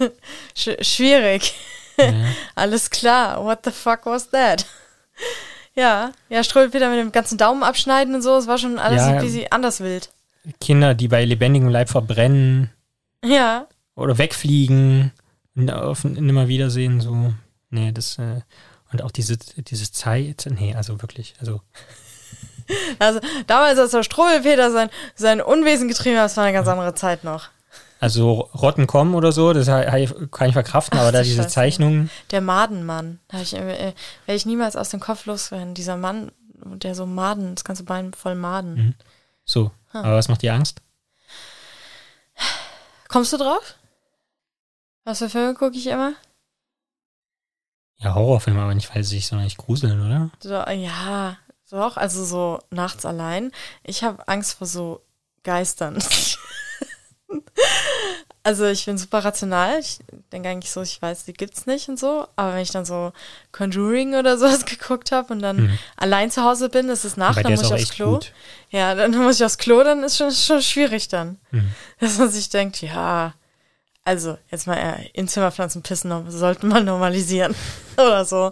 Sch schwierig. Ja. Alles klar, what the fuck was that? ja, ja, Struwwelpeter mit dem ganzen Daumen abschneiden und so, es war schon alles ja, ein bisschen anders wild. Kinder, die bei lebendigem Leib verbrennen. Ja. Oder wegfliegen auf nimmer Wiedersehen, so. Nee, das, äh, und auch diese, diese Zeit, nee, also wirklich, also. Also damals, als der Struwwelpeter sein, sein Unwesen getrieben hat, das war eine ganz andere Zeit noch. Also Rotten kommen oder so, das kann ich verkraften, Ach, aber da diese Scheiße. Zeichnungen. Der Madenmann, da ich, äh, werde ich niemals aus dem Kopf loswerden. Dieser Mann, der so Maden, das ganze Bein voll Maden. Mhm. So, hm. aber was macht dir Angst? Kommst du drauf? Was für Filme gucke ich immer? Ja, Horrorfilme, aber nicht, weil sie sich so nicht gruseln, oder? So, ja, doch, also so nachts allein. Ich habe Angst vor so Geistern. also ich bin super rational. Ich denke eigentlich so, ich weiß, die gibt's nicht und so. Aber wenn ich dann so Conjuring oder sowas geguckt habe und dann mhm. allein zu Hause bin, ist es Nacht, dann muss ich aufs Klo. Gut. Ja, dann muss ich aufs Klo, dann ist schon, schon schwierig dann. Mhm. Dass man sich denkt, ja, also, jetzt mal äh, in Zimmerpflanzen pissen sollten wir normalisieren. Oder so.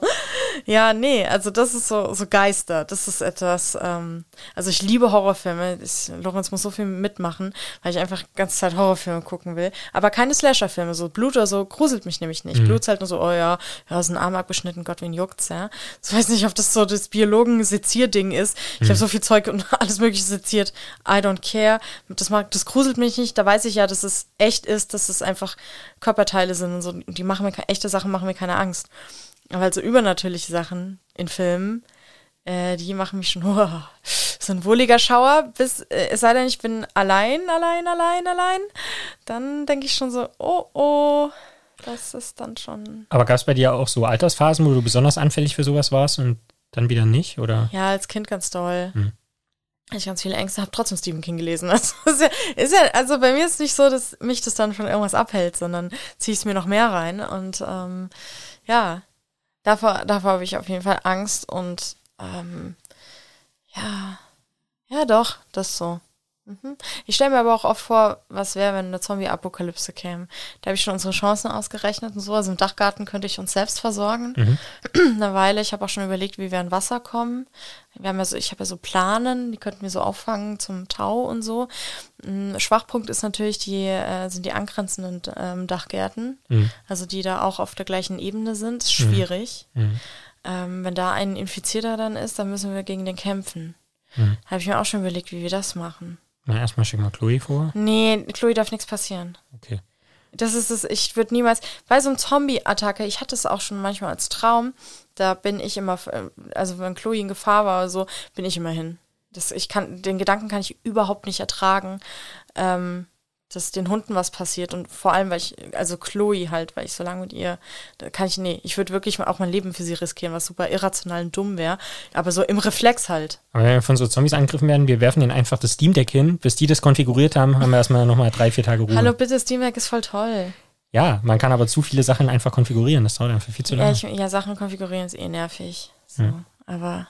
Ja, nee, also das ist so, so Geister. Das ist etwas, ähm, also ich liebe Horrorfilme. Ich, Lorenz muss so viel mitmachen, weil ich einfach die ganze Zeit Horrorfilme gucken will. Aber keine Slasherfilme, so Blut oder so gruselt mich nämlich nicht. Mhm. Blut ist halt nur so, oh ja, ja, ist ein Arm abgeschnitten, Gott, wen juckt's, ja. Ich weiß nicht, ob das so das Biologen-Sezier-Ding ist. Ich mhm. habe so viel Zeug und alles mögliche seziert. I don't care. Das mag, das gruselt mich nicht. Da weiß ich ja, dass es echt ist, dass es einfach Körperteile sind und so. Und die machen mir, echte Sachen machen mir keine Angst. Aber halt so übernatürliche Sachen in Filmen, äh, die machen mich schon, oh, so ein wohliger Schauer, bis, äh, es sei denn, ich bin allein, allein, allein, allein, dann denke ich schon so, oh, oh, das ist dann schon. Aber gab es bei dir auch so Altersphasen, wo du besonders anfällig für sowas warst und dann wieder nicht, oder? Ja, als Kind ganz doll. Hm. Ich ganz viele Ängste, habe trotzdem Stephen King gelesen. Also, ist ja, ist ja, also bei mir ist es nicht so, dass mich das dann von irgendwas abhält, sondern ziehe ich es mir noch mehr rein. Und ähm, ja, davor, davor habe ich auf jeden Fall Angst und ähm, ja, ja doch, das so. Mhm. Ich stelle mir aber auch oft vor, was wäre, wenn eine Zombie-Apokalypse käme. Da habe ich schon unsere Chancen ausgerechnet und so. Also im Dachgarten könnte ich uns selbst versorgen. Mhm. Eine Weile. Ich habe auch schon überlegt, wie wir an Wasser kommen. Wir haben ja so, ich habe ja so Planen, die könnten wir so auffangen zum Tau und so. Ein Schwachpunkt ist natürlich die, äh, sind die angrenzenden ähm, Dachgärten. Mhm. Also die da auch auf der gleichen Ebene sind. Ist mhm. schwierig. Mhm. Ähm, wenn da ein Infizierter dann ist, dann müssen wir gegen den kämpfen. Mhm. Habe ich mir auch schon überlegt, wie wir das machen. Na, erstmal schick mal Chloe vor. Nee, Chloe darf nichts passieren. Okay. Das ist es, ich würde niemals, bei so einem Zombie-Attacke, ich hatte es auch schon manchmal als Traum, da bin ich immer, also wenn Chloe in Gefahr war oder so, bin ich immer hin. Das, ich kann, den Gedanken kann ich überhaupt nicht ertragen. Ähm, dass den Hunden was passiert und vor allem, weil ich, also Chloe halt, weil ich so lange mit ihr, da kann ich, nee, ich würde wirklich auch mein Leben für sie riskieren, was super irrational und dumm wäre, aber so im Reflex halt. Aber wenn wir von so Zombies angegriffen werden, wir werfen ihnen einfach das Steam Deck hin, bis die das konfiguriert haben, haben wir erstmal nochmal drei, vier Tage Ruhe. Hallo, bitte, Steam Deck ist voll toll. Ja, man kann aber zu viele Sachen einfach konfigurieren, das dauert einfach viel zu lange. Ja, ich, ja Sachen konfigurieren ist eh nervig, so, hm. aber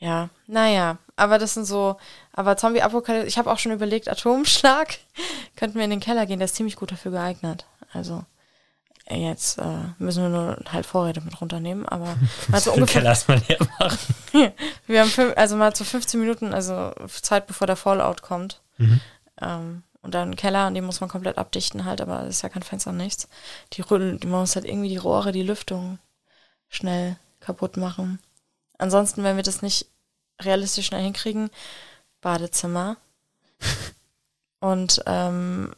ja, naja, aber das sind so, aber Zombie-Apokalypse, ich habe auch schon überlegt, Atomschlag, könnten wir in den Keller gehen, der ist ziemlich gut dafür geeignet. Also jetzt äh, müssen wir nur halt Vorräte mit runternehmen, aber mal so ungefähr. Keller erstmal leer machen. wir haben fünf, also mal zu 15 Minuten, also Zeit bevor der Fallout kommt. Mhm. Ähm, und dann Keller, und den muss man komplett abdichten halt, aber das ist ja kein Fenster, nichts. Die, die man muss halt irgendwie die Rohre, die Lüftung schnell kaputt machen. Ansonsten, wenn wir das nicht realistisch schnell hinkriegen, Badezimmer und ähm,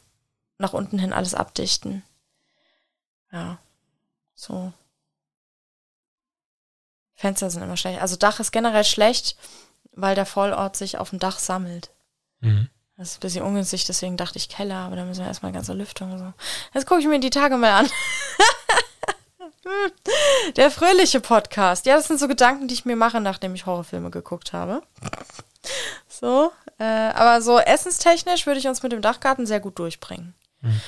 nach unten hin alles abdichten. Ja, so. Fenster sind immer schlecht. Also Dach ist generell schlecht, weil der Vollort sich auf dem Dach sammelt. Mhm. Das ist ein bisschen ungünstig, deswegen dachte ich Keller, aber da müssen wir erstmal ganze Lüftung so. Jetzt gucke ich mir die Tage mal an. Der fröhliche Podcast. Ja, das sind so Gedanken, die ich mir mache, nachdem ich Horrorfilme geguckt habe. So, äh, aber so essenstechnisch würde ich uns mit dem Dachgarten sehr gut durchbringen. Mhm.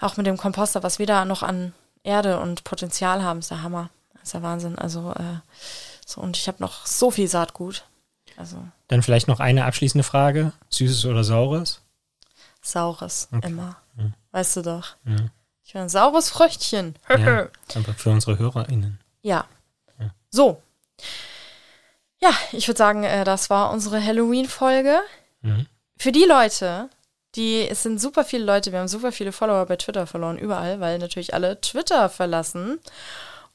Auch mit dem Komposter, was wir da noch an Erde und Potenzial haben, ist der Hammer. ist der Wahnsinn. Also, äh, so, und ich habe noch so viel Saatgut. Also. Dann vielleicht noch eine abschließende Frage. Süßes oder saures? Saures, okay. immer. Ja. Weißt du doch. Ja. Ich bin ein saures Fröchtchen. ja, aber für unsere HörerInnen. Ja. ja. So. Ja, ich würde sagen, äh, das war unsere Halloween-Folge. Mhm. Für die Leute, die, es sind super viele Leute, wir haben super viele Follower bei Twitter verloren, überall, weil natürlich alle Twitter verlassen.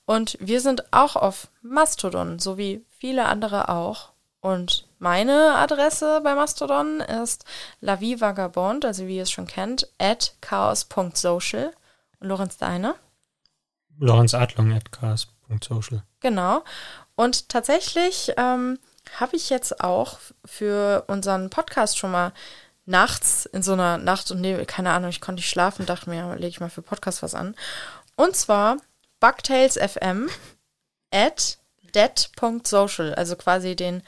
Und wir sind auch auf Mastodon, so wie viele andere auch. Und meine Adresse bei Mastodon ist lavivagabond, also wie ihr es schon kennt, at chaos.social. Und Lorenz, deine? Lorenz Adlung at chaos.social. Genau. Und tatsächlich ähm, habe ich jetzt auch für unseren Podcast schon mal nachts in so einer Nacht- und Nebel, keine Ahnung, ich konnte nicht schlafen, dachte mir, lege ich mal für Podcast was an. Und zwar Bugtails FM at dead.social, also quasi den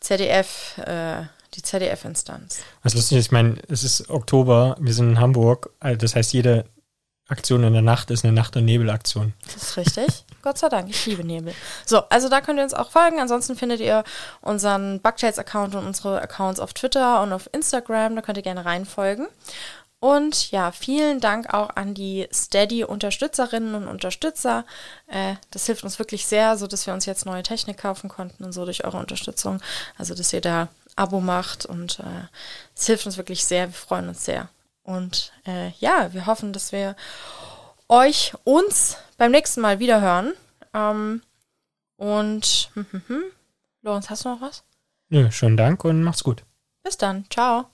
ZDF, äh, die ZDF-Instanz. Was lustig ist, ich meine, es ist Oktober, wir sind in Hamburg, also das heißt, jede Aktion in der Nacht ist eine Nacht- und Nebelaktion. Das ist richtig. Gott sei Dank, ich liebe Nebel. So, also da könnt ihr uns auch folgen. Ansonsten findet ihr unseren Bugtails-Account und unsere Accounts auf Twitter und auf Instagram. Da könnt ihr gerne reinfolgen. Und ja, vielen Dank auch an die Steady-Unterstützerinnen und Unterstützer. Äh, das hilft uns wirklich sehr, so dass wir uns jetzt neue Technik kaufen konnten und so durch eure Unterstützung. Also, dass ihr da Abo macht und äh, es äh, hilft uns wirklich sehr. Wir freuen uns sehr. Und äh, ja, wir hoffen, dass wir euch, uns beim nächsten Mal wieder hören. Ähm, und hm, hm, hm. Lorenz, hast du noch was? Nö, schönen Dank und macht's gut. Bis dann. Ciao.